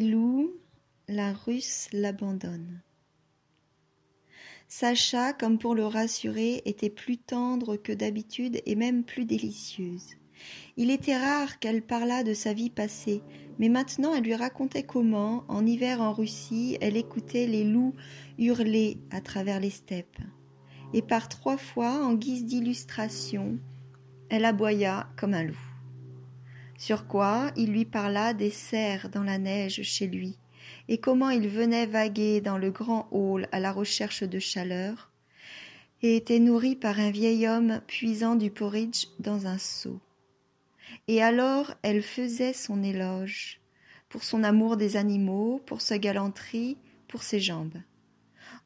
Loups, la Russe l'abandonne. Sacha, comme pour le rassurer, était plus tendre que d'habitude et même plus délicieuse. Il était rare qu'elle parlât de sa vie passée, mais maintenant elle lui racontait comment, en hiver en Russie, elle écoutait les loups hurler à travers les steppes. Et par trois fois, en guise d'illustration, elle aboya comme un loup. Sur quoi il lui parla des cerfs dans la neige chez lui, et comment il venait vaguer dans le grand hall à la recherche de chaleur, et était nourri par un vieil homme puisant du porridge dans un seau. Et alors elle faisait son éloge, pour son amour des animaux, pour sa galanterie, pour ses jambes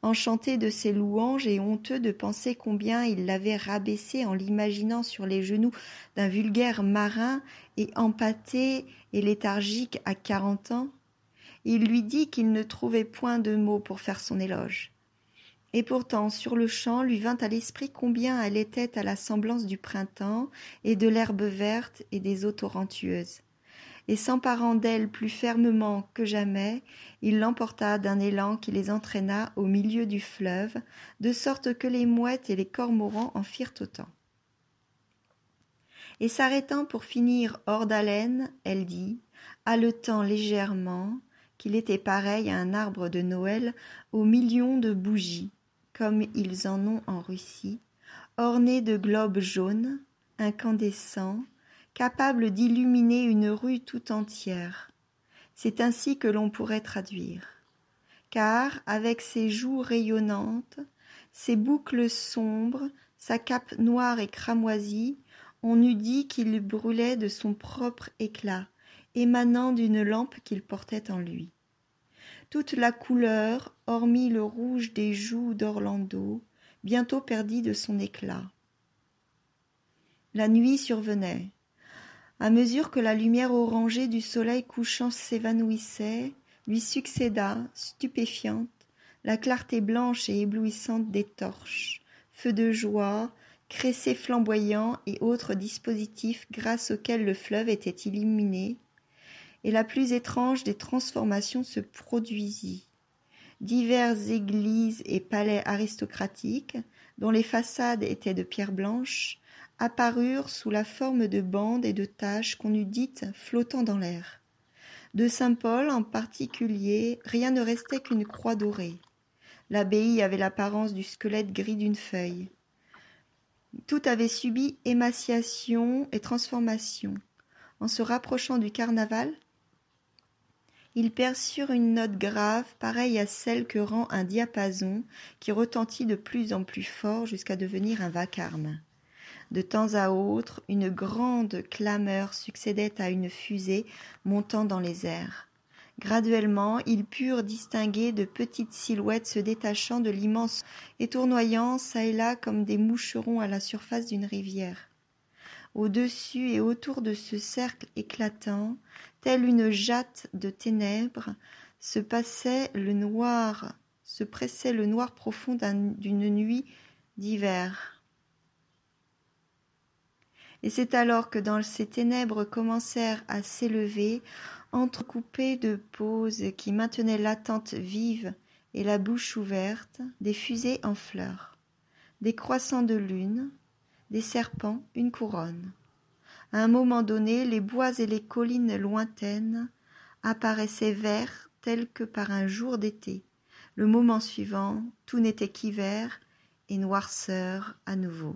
enchanté de ses louanges et honteux de penser combien il l'avait rabaissé en l'imaginant sur les genoux d'un vulgaire marin et empâté et léthargique à quarante ans, il lui dit qu'il ne trouvait point de mots pour faire son éloge. Et pourtant, sur le champ, lui vint à l'esprit combien elle était à la semblance du printemps et de l'herbe verte et des eaux torrentueuses et s'emparant d'elle plus fermement que jamais, il l'emporta d'un élan qui les entraîna au milieu du fleuve, de sorte que les mouettes et les cormorans en firent autant. Et s'arrêtant pour finir hors d'haleine, elle dit, haletant légèrement, qu'il était pareil à un arbre de Noël aux millions de bougies, comme ils en ont en Russie, ornés de globes jaunes, incandescents, capable d'illuminer une rue tout entière. C'est ainsi que l'on pourrait traduire. Car, avec ses joues rayonnantes, ses boucles sombres, sa cape noire et cramoisie, on eût dit qu'il brûlait de son propre éclat, émanant d'une lampe qu'il portait en lui. Toute la couleur, hormis le rouge des joues d'Orlando, bientôt perdit de son éclat. La nuit survenait. À mesure que la lumière orangée du soleil couchant s'évanouissait, lui succéda, stupéfiante, la clarté blanche et éblouissante des torches, feux de joie, cressets flamboyants et autres dispositifs grâce auxquels le fleuve était illuminé, et la plus étrange des transformations se produisit. Diverses églises et palais aristocratiques, dont les façades étaient de pierre blanche, apparurent sous la forme de bandes et de taches qu'on eût dites flottant dans l'air. De Saint Paul en particulier, rien ne restait qu'une croix dorée. L'abbaye avait l'apparence du squelette gris d'une feuille. Tout avait subi émaciation et transformation. En se rapprochant du carnaval, ils perçurent une note grave, pareille à celle que rend un diapason, qui retentit de plus en plus fort jusqu'à devenir un vacarme. De temps à autre, une grande clameur succédait à une fusée montant dans les airs. Graduellement, ils purent distinguer de petites silhouettes se détachant de l'immense et tournoyant çà et là comme des moucherons à la surface d'une rivière. Au-dessus et autour de ce cercle éclatant, telle une jatte de ténèbres, se passait le noir, se pressait le noir profond d'une nuit d'hiver. Et c'est alors que dans ces ténèbres commencèrent à s'élever, entrecoupées de pauses qui maintenaient l'attente vive et la bouche ouverte, des fusées en fleurs, des croissants de lune, des serpents, une couronne. À un moment donné, les bois et les collines lointaines apparaissaient verts tels que par un jour d'été. Le moment suivant, tout n'était qu'hiver et noirceur à nouveau.